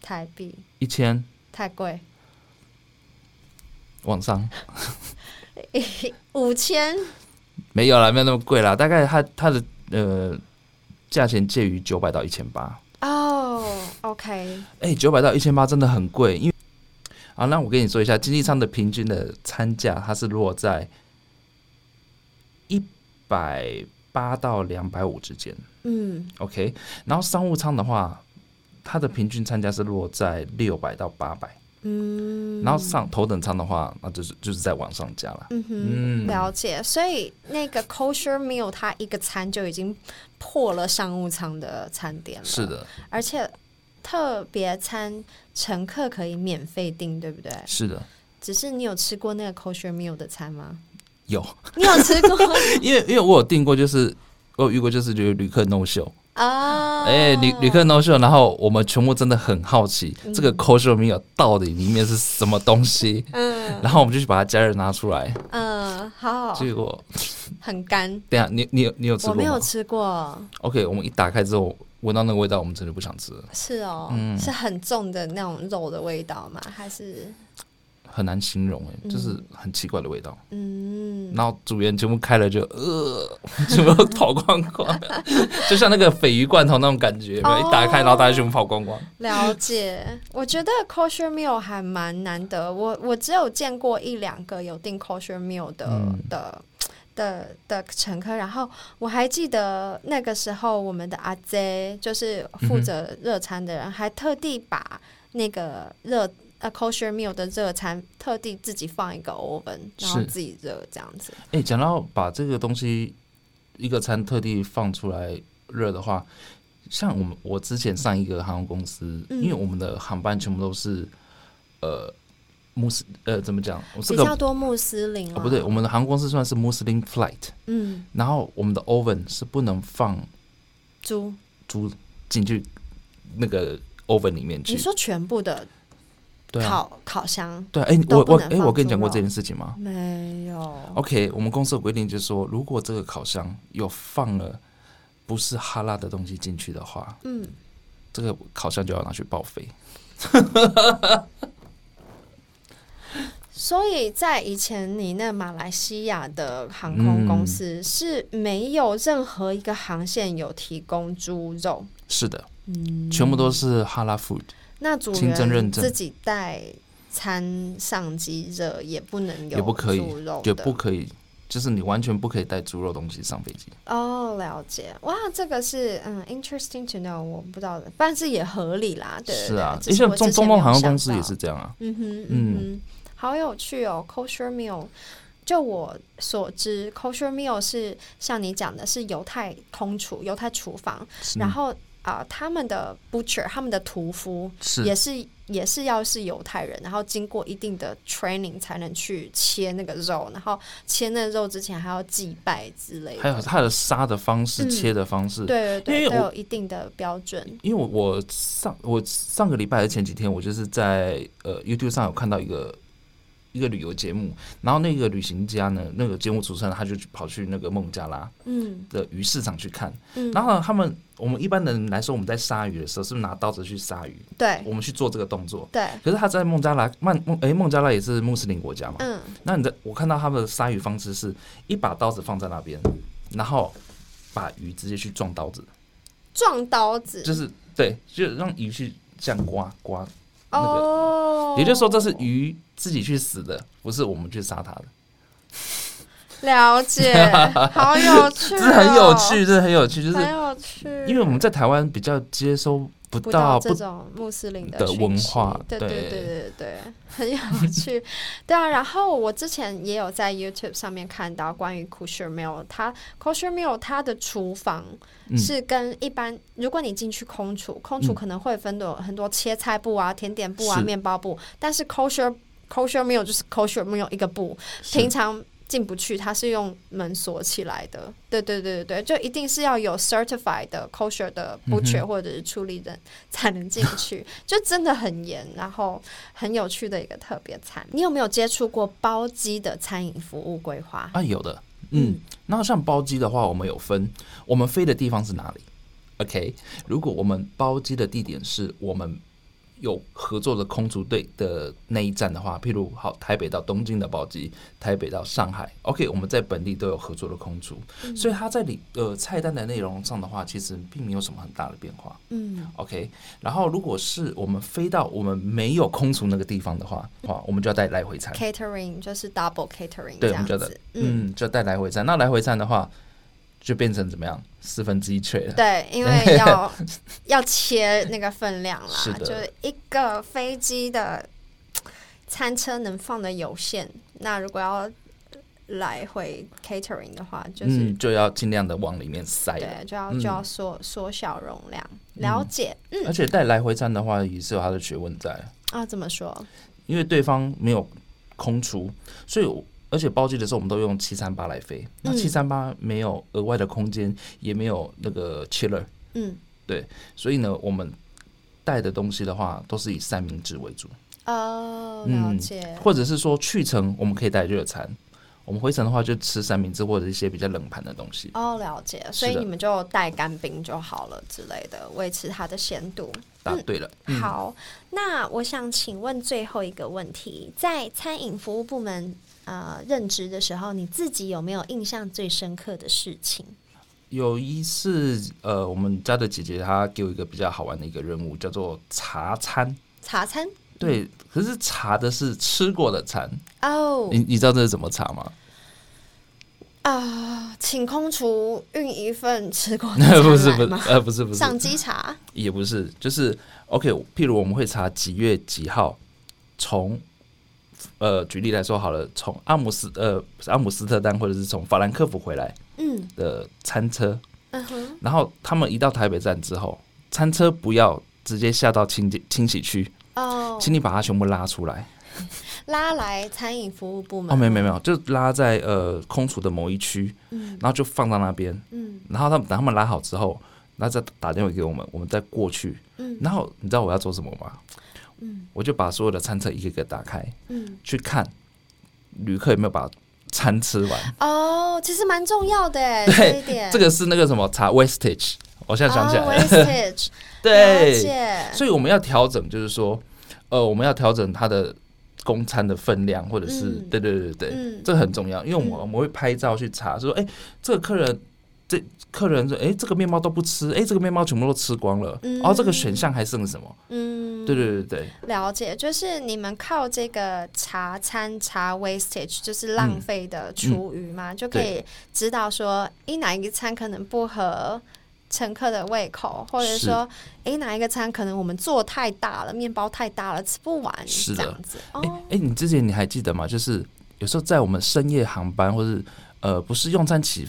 台币，一千。太贵，往上。(laughs) 五千？没有啦，没有那么贵啦，大概它它的呃价钱介于九百到一千八。哦。OK，哎，九百到一千八真的很贵，因为啊，那我跟你说一下，经济舱的平均的餐价它是落在一。百八到两百五之间，嗯，OK，然后商务舱的话，它的平均餐价是落在六百到八百，嗯，然后上头等舱的话，那就是就是在往上加了，嗯哼，嗯，了解。所以那个 kosher meal 它一个餐就已经破了商务舱的餐点了，是的，而且特别餐乘客可以免费订，对不对？是的，只是你有吃过那个 kosher meal 的餐吗？有，你有吃过？(laughs) 因为因为我有订过，就是我有遇过，就是就是旅客 no show 啊，哎，旅旅客 no show，然后我们全部真的很好奇，嗯、这个 meal 到底里面是什么东西？嗯，(laughs) 然后我们就去把它加热拿出来。嗯，好，好，结果很干。(laughs) 等下，你你有你有吃过？我没有吃过。OK，我们一打开之后，闻到那个味道，我们真的不想吃了。是哦，嗯，是很重的那种肉的味道吗？还是？很难形容哎，就是很奇怪的味道。嗯，然后组员全部开了就呃，(laughs) 全部跑光光，(laughs) 就像那个鲱鱼罐头那种感觉，哦、一打开然后大家全部跑光光。了解，我觉得 kosher meal 还蛮难得，我我只有见过一两个有订 kosher meal 的、嗯、的的的乘客，然后我还记得那个时候我们的阿 Z 就是负责热餐的人，嗯、还特地把那个热。A kosher meal 的热餐，特地自己放一个 oven，然后自己热这样子。哎，讲、欸、到把这个东西一个餐特地放出来热的话，像我们我之前上一个航空公司，嗯、因为我们的航班全部都是呃穆斯呃怎么讲？比较多穆斯林哦，不对，我们的航空公司算是穆斯林 flight。嗯，然后我们的 oven 是不能放猪猪进去那个 oven 里面去。你说全部的？对啊，烤烤箱。对，哎、欸，我我哎、欸，我跟你讲过这件事情吗？没有。OK，我们公司的规定就是说，如果这个烤箱有放了不是哈拉的东西进去的话，嗯，这个烤箱就要拿去报废。(laughs) 所以在以前，你那马来西亚的航空公司是没有任何一个航线有提供猪肉。是的，嗯，全部都是哈拉 food。那主人自己带餐上机热也不能有，也不可以，也不可以，就是你完全不可以带猪肉东西上飞机。哦，了解。哇，这个是嗯，interesting to know，我不知道的，但是也合理啦。对，是啊，你像中中东航空公司也是这样啊。嗯哼，嗯哼。好有趣哦，Kosher Meal。就我所知，Kosher Meal 是像你讲的，是犹太空厨、犹太厨房。然后啊、呃，他们的 butcher，他们的屠夫也是也是要是犹太人，然后经过一定的 training 才能去切那个肉，然后切那个肉之前还要祭拜之类的。还有他的杀的方式、嗯、切的方式，对对对，都有一定的标准。因为我我上我上个礼拜还是前几天，我就是在呃 YouTube 上有看到一个。一个旅游节目，然后那个旅行家呢，那个节目主持人他就跑去那个孟加拉嗯。的鱼市场去看，嗯，然后他们我们一般的人来说，我们在杀鱼的时候是不是拿刀子去杀鱼？对，我们去做这个动作，对。可是他在孟加拉曼孟哎孟加拉也是穆斯林国家嘛，嗯，那你的我看到他们的杀鱼方式是一把刀子放在那边，然后把鱼直接去撞刀子，撞刀子。就是对，就让鱼去这样刮刮。那个、哦，也就是说，这是鱼自己去死的，不是我们去杀它的。了解，(laughs) 好有趣、哦，这很有趣，这是很有趣，就是很有趣。因为我们在台湾比较接收不到，这种穆斯林的，的文化，对对对对对，很有趣。对啊，然后我之前也有在 YouTube 上面看到关于 Kosher Meal，它 Kosher Meal 它的厨房是跟一般，嗯、如果你进去空厨，空厨可能会分的很多切菜部啊、甜点部啊、面包部，但是 Kosher Kosher Meal 就是 Kosher Meal 一个部，平常。进不去，它是用门锁起来的。对对对对对，就一定是要有 certified 的 kosher 的 butcher 或者是处理人才能进去，嗯、就真的很严，然后很有趣的一个特别餐。你有没有接触过包机的餐饮服务规划？啊，有的。嗯，那像包机的话，我们有分，我们飞的地方是哪里？OK，如果我们包机的地点是我们。有合作的空厨队的那一站的话，譬如好台北到东京的包机，台北到上海，OK，我们在本地都有合作的空厨，嗯、所以它在里呃菜单的内容上的话，其实并没有什么很大的变化。嗯，OK，然后如果是我们飞到我们没有空厨那个地方的话，话，我们就要带来回餐，catering 就是 double catering，对，我们就要嗯，就带来回餐。那来回餐的话。就变成怎么样？四分之一脆了。对，因为 (laughs) 要要切那个分量啦，是，就是一个飞机的餐车能放的有限。那如果要来回 catering 的话，就是、嗯、就要尽量的往里面塞。对，就要就要缩缩、嗯、小容量。了解。嗯。而且带来回餐的话，也是有它的学问在啊。怎么说？因为对方没有空厨，所以。而且包机的时候，我们都用七三八来飞。那七三八没有额外的空间，也没有那个 chiller。嗯，对，所以呢，我们带的东西的话，都是以三明治为主。哦，了解。嗯，或者是说去程我们可以带热餐，我们回程的话就吃三明治或者一些比较冷盘的东西。哦，了解。所以你们就带干冰就好了之类的，维持它的鲜度。答对了。嗯，好，那我想请问最后一个问题，在餐饮服务部门。呃，任职的时候，你自己有没有印象最深刻的事情？有一次，呃，我们家的姐姐她给我一个比较好玩的一个任务，叫做茶餐。茶餐？对，可是茶的是吃过的餐哦。你你知道这是怎么茶吗？啊、呃，请空厨运一份吃过的 (laughs) 茶不是不是呃不是不是赏鸡茶也不是，就是 OK。譬如我们会查几月几号从。呃，举例来说好了，从阿姆斯呃阿姆斯特丹或者是从法兰克福回来，嗯，的餐车，嗯哼，然后他们一到台北站之后，餐车不要直接下到清洁清洗区哦，请你把它全部拉出来，(laughs) 拉来餐饮服务部门。哦，没有没有没有，就拉在呃空厨的某一区，嗯，然后就放到那边，嗯，然后他们等他们拉好之后，然后再打电话给我们，我们再过去，嗯，然后你知道我要做什么吗？嗯，我就把所有的餐车一个个打开，嗯，去看旅客有没有把餐吃完。哦，其实蛮重要的，对，这一点，这个是那个什么查 wastage，我现在想起来，wastage，(laughs) 对，所以我们要调整，就是说，呃，我们要调整它的公餐的分量，或者是，嗯、对对对对，嗯、这个很重要，因为我们我们会拍照去查，说，哎、欸，这个客人。这客人说：“哎，这个面包都不吃，哎，这个面包全部都吃光了，然后、嗯哦、这个选项还剩什么？嗯，对对对对，了解，就是你们靠这个茶餐茶 wastage，就是浪费的厨余嘛，嗯、就可以知道说，哎，哪一个餐可能不合乘客的胃口，或者说，哎是，哪一个餐可能我们做太大了，面包太大了，吃不完，是的这样子。哎哎，你之前你还记得吗？就是有时候在我们深夜航班，或是呃，不是用餐起。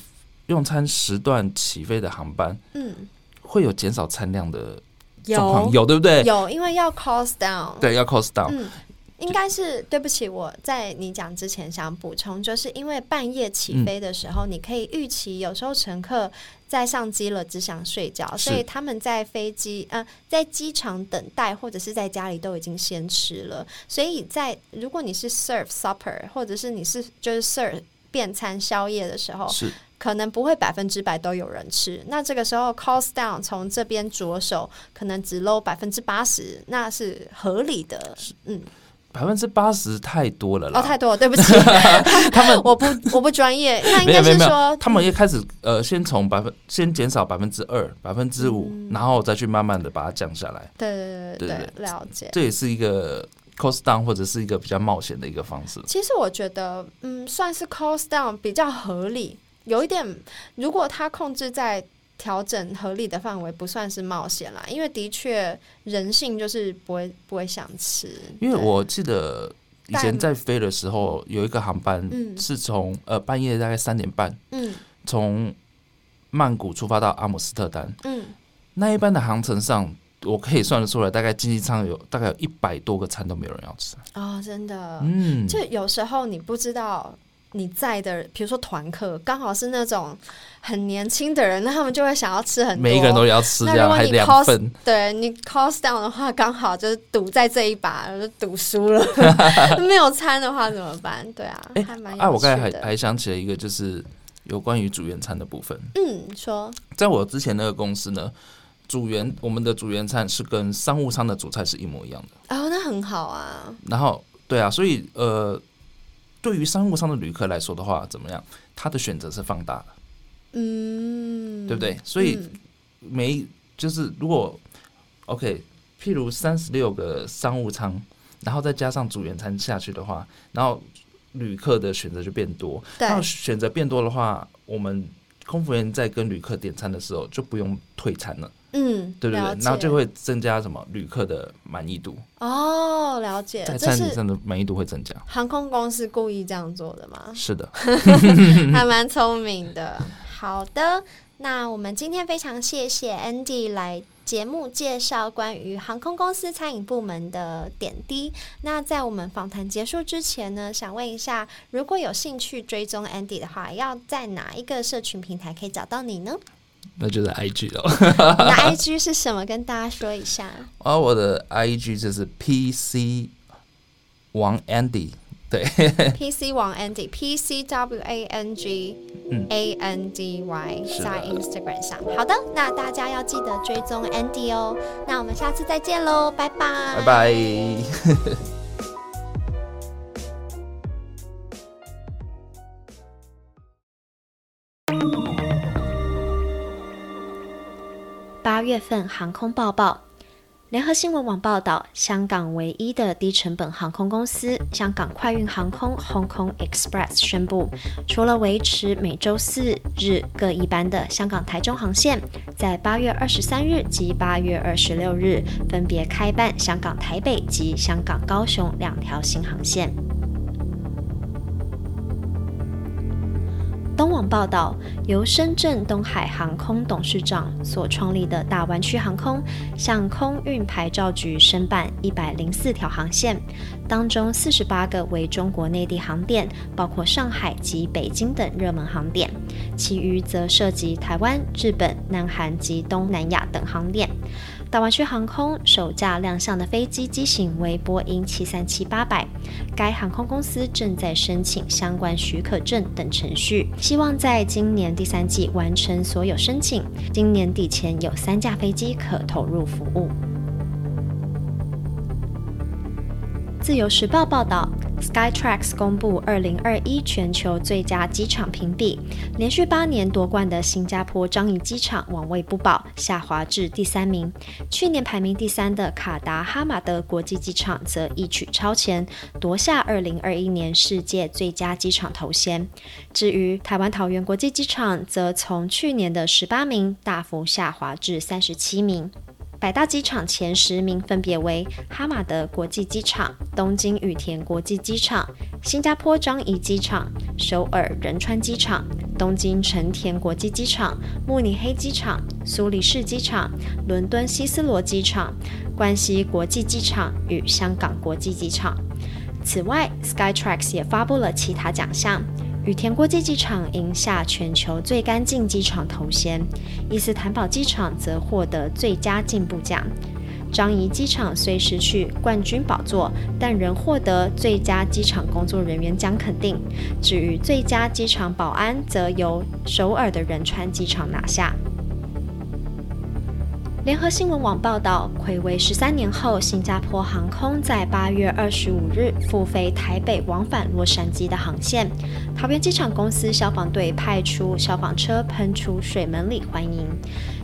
用餐时段起飞的航班，嗯，会有减少餐量的状况，有，有对不对？有，因为要 cost down，对，要 cost down。嗯，应该是对不起，我在你讲之前想补充，就是因为半夜起飞的时候，嗯，你可以预期有时候乘客在上机了只想睡觉，所以他们在飞机呃在机场等待或者是在家里都已经先吃了，所以在如果你是 serve supper 或者是你是就是 serve 便餐宵夜的时候是。可能不会百分之百都有人吃，那这个时候 cost down 从这边着手，可能只漏百分之八十，那是合理的。嗯，百分之八十太多了啦，哦，太多了，对不起，(laughs) 他们 (laughs) 我不我不专业，(laughs) 那应该是说他们一开始呃，先从百分先减少百分之二、百分之五，然后再去慢慢的把它降下来。对对对对，了解。这也是一个 cost down 或者是一个比较冒险的一个方式。其实我觉得，嗯，算是 cost down 比较合理。有一点，如果他控制在调整合理的范围，不算是冒险啦。因为的确，人性就是不会不会想吃。因为我记得以前在飞的时候，有一个航班是从、嗯、呃半夜大概三点半，嗯，从曼谷出发到阿姆斯特丹，嗯，那一班的航程上，我可以算得出来，大概经济舱有大概有一百多个餐都没有人要吃。哦，真的，嗯，就有时候你不知道。你在的，比如说团客，刚好是那种很年轻的人，那他们就会想要吃很多，每一个人都要吃，这样还两份。对你 cost down 的话，刚好就是赌在这一把，就赌输了。(laughs) 没有餐的话怎么办？对啊，欸、还蛮有趣的。啊，我刚才还还想起了一个，就是有关于组员餐的部分。嗯，说，在我之前那个公司呢，组员我们的组员餐是跟商务舱的主菜是一模一样的。哦，那很好啊。然后，对啊，所以呃。对于商务舱的旅客来说的话，怎么样？他的选择是放大的，嗯，对不对？所以每就是如果 OK，譬如三十六个商务舱，然后再加上主员餐下去的话，然后旅客的选择就变多。对，那选择变多的话，我们空服员在跟旅客点餐的时候就不用退餐了。嗯，对对对，然后就会增加什么旅客的满意度哦，了解，在餐饮上的满意度会增加。航空公司故意这样做的吗？是的，(laughs) 还蛮聪明的。好的，那我们今天非常谢谢 Andy 来节目介绍关于航空公司餐饮部门的点滴。那在我们访谈结束之前呢，想问一下，如果有兴趣追踪 Andy 的话，要在哪一个社群平台可以找到你呢？那就是 I G 了。你的 I G 是什么？跟大家说一下。啊，我的 I G 就是 P C 王 Andy，对。(laughs) P C 王 Andy，P C W A N G A N D Y，在 Instagram 上。好的，那大家要记得追踪 Andy 哦。那我们下次再见喽，拜拜。拜拜。(laughs) 八月份航空报报，联合新闻网报道，香港唯一的低成本航空公司香港快运航空 （Hong Kong Express） 宣布，除了维持每周四日各一班的香港台中航线，在八月二十三日及八月二十六日分别开办香港台北及香港高雄两条新航线。东网报道，由深圳东海航空董事长所创立的大湾区航空，向空运牌照局申办一百零四条航线，当中四十八个为中国内地航点，包括上海及北京等热门航点，其余则涉及台湾、日本、南韩及东南亚等航点。大湾区航空首架亮相的飞机机型为波音七三七八百，该航空公司正在申请相关许可证等程序，希望在今年第三季完成所有申请，今年底前有三架飞机可投入服务。自由时报报道，Skytrax 公布二零二一全球最佳机场评比，连续八年夺冠的新加坡樟宜机场王位不保，下滑至第三名。去年排名第三的卡达哈马德国际机场则一举超前，夺下二零二一年世界最佳机场头衔。至于台湾桃园国际机场，则从去年的十八名大幅下滑至三十七名。百大机场前十名分别为哈马德国际机场、东京羽田国际机场、新加坡樟宜机场、首尔仁川机场、东京成田国际机场、慕尼黑机场、苏黎世机场、伦敦希斯罗机场、关西国际机场与香港国际机场。此外，Skytrax 也发布了其他奖项。羽田国际机场赢下全球最干净机场头衔，伊斯坦堡机场则获得最佳进步奖。张仪机场虽失去冠军宝座，但仍获得最佳机场工作人员奖肯定。至于最佳机场保安，则由首尔的仁川机场拿下。联合新闻网报道，睽违十三年后，新加坡航空在八月二十五日复飞台北往返洛杉矶的航线。桃园机场公司消防队派出消防车喷出水门里欢迎。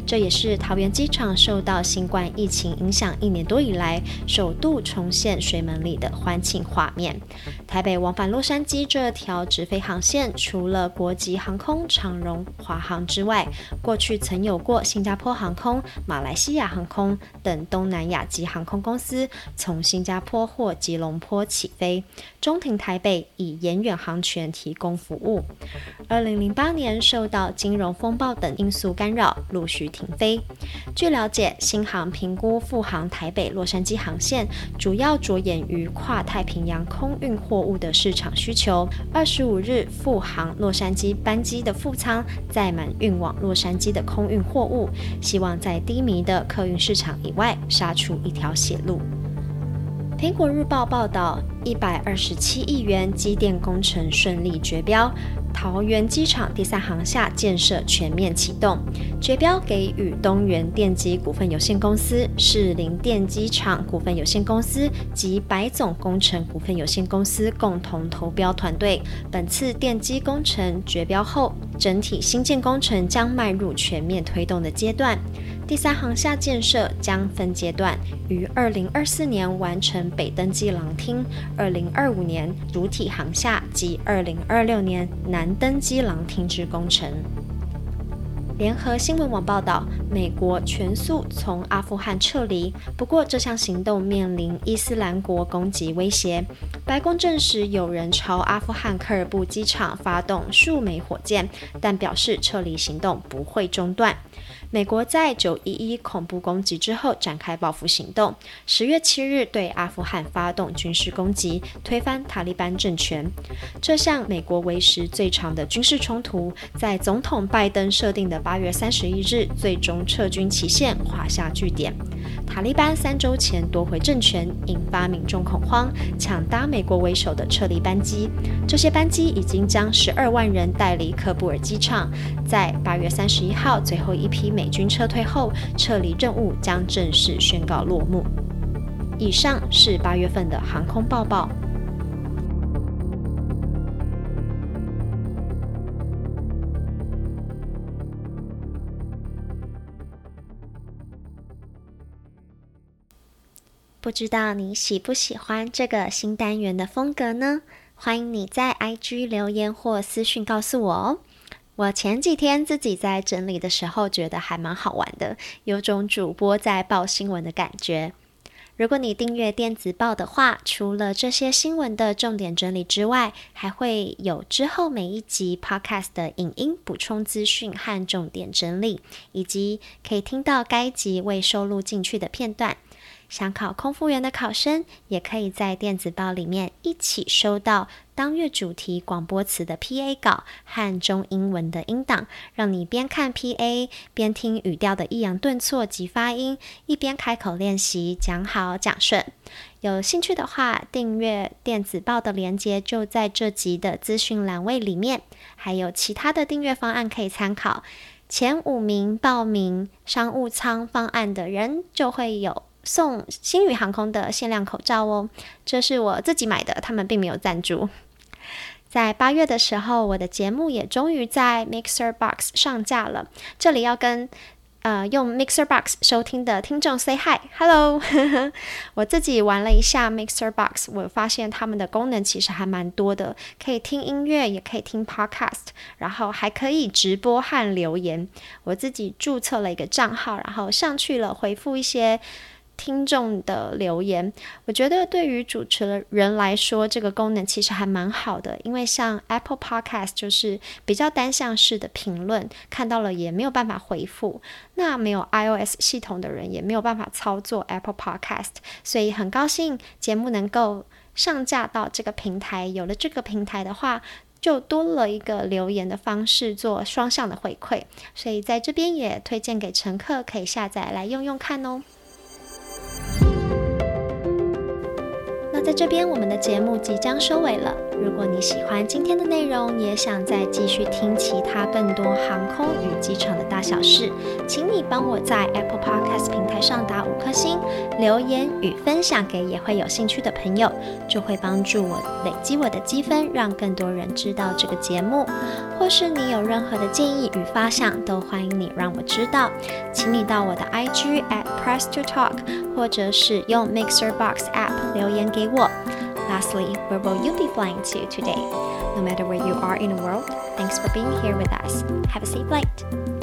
这也是桃园机场受到新冠疫情影响一年多以来，首度重现水门里的欢庆画面。台北往返洛杉矶这条直飞航线，除了国际航空长荣、华航之外，过去曾有过新加坡航空、马来西亚航空等东南亚籍航空公司从新加坡或吉隆坡起飞，中停台北，以延远航权提供服务。二零零八年受到金融风暴等因素干扰，陆续停飞。据了解，新航评估复航台北洛杉矶航线，主要着眼于跨太平洋空运货物的市场需求。二十五日复航洛杉矶班机的副舱载满运往洛杉矶的空运货物，希望在低迷的客运市场以外杀出一条血路。苹果日报报道，一百二十七亿元机电工程顺利决标。桃园机场第三航厦建设全面启动，决标给予东元电机股份有限公司、士林电机厂股份有限公司及百总工程股份有限公司共同投标团队。本次电机工程决标后，整体新建工程将迈入全面推动的阶段。第三航厦建设将分阶段于二零二四年完成北登机廊厅，二零二五年主体航厦及二零二六年南登机廊厅之工程。联合新闻网报道，美国全速从阿富汗撤离，不过这项行动面临伊斯兰国攻击威胁。白宫证实有人朝阿富汗科尔布机场发动数枚火箭，但表示撤离行动不会中断。美国在九一一恐怖攻击之后展开报复行动，十月七日对阿富汗发动军事攻击，推翻塔利班政权。这项美国为时最长的军事冲突，在总统拜登设定的八月三十一日最终撤军期限画下句点。塔利班三周前夺回政权，引发民众恐慌，抢搭美国为首的撤离班机。这些班机已经将十二万人带离喀布尔机场。在八月三十一号，最后一批美美军撤退后，撤离任务将正式宣告落幕。以上是八月份的航空报报。不知道你喜不喜欢这个新单元的风格呢？欢迎你在 IG 留言或私讯告诉我哦。我前几天自己在整理的时候，觉得还蛮好玩的，有种主播在报新闻的感觉。如果你订阅电子报的话，除了这些新闻的重点整理之外，还会有之后每一集 Podcast 的影音补充资讯和重点整理，以及可以听到该集未收录进去的片段。想考空服员的考生，也可以在电子报里面一起收到当月主题广播词的 PA 稿和中英文的音档，让你边看 PA 边听语调的抑扬顿挫及发音，一边开口练习讲好讲顺。有兴趣的话，订阅电子报的链接就在这集的资讯栏位里面，还有其他的订阅方案可以参考。前五名报名商务舱方案的人就会有。送星宇航空的限量口罩哦，这是我自己买的，他们并没有赞助。在八月的时候，我的节目也终于在 Mixer Box 上架了。这里要跟呃用 Mixer Box 收听的听众 say hi，hello。(laughs) 我自己玩了一下 Mixer Box，我发现他们的功能其实还蛮多的，可以听音乐，也可以听 Podcast，然后还可以直播和留言。我自己注册了一个账号，然后上去了回复一些。听众的留言，我觉得对于主持人来说，这个功能其实还蛮好的，因为像 Apple Podcast 就是比较单向式的评论，看到了也没有办法回复。那没有 iOS 系统的人也没有办法操作 Apple Podcast，所以很高兴节目能够上架到这个平台。有了这个平台的话，就多了一个留言的方式做双向的回馈，所以在这边也推荐给乘客可以下载来用用看哦。Música 在这边，我们的节目即将收尾了。如果你喜欢今天的内容，也想再继续听其他更多航空与机场的大小事，请你帮我在 Apple Podcast 平台上打五颗星，留言与分享给也会有兴趣的朋友，就会帮助我累积我的积分，让更多人知道这个节目。或是你有任何的建议与发想，都欢迎你让我知道，请你到我的 IG at Press to Talk，或者是用 Mixer Box App 留言给我。Lastly, where will you be flying to today? No matter where you are in the world, thanks for being here with us. Have a safe flight.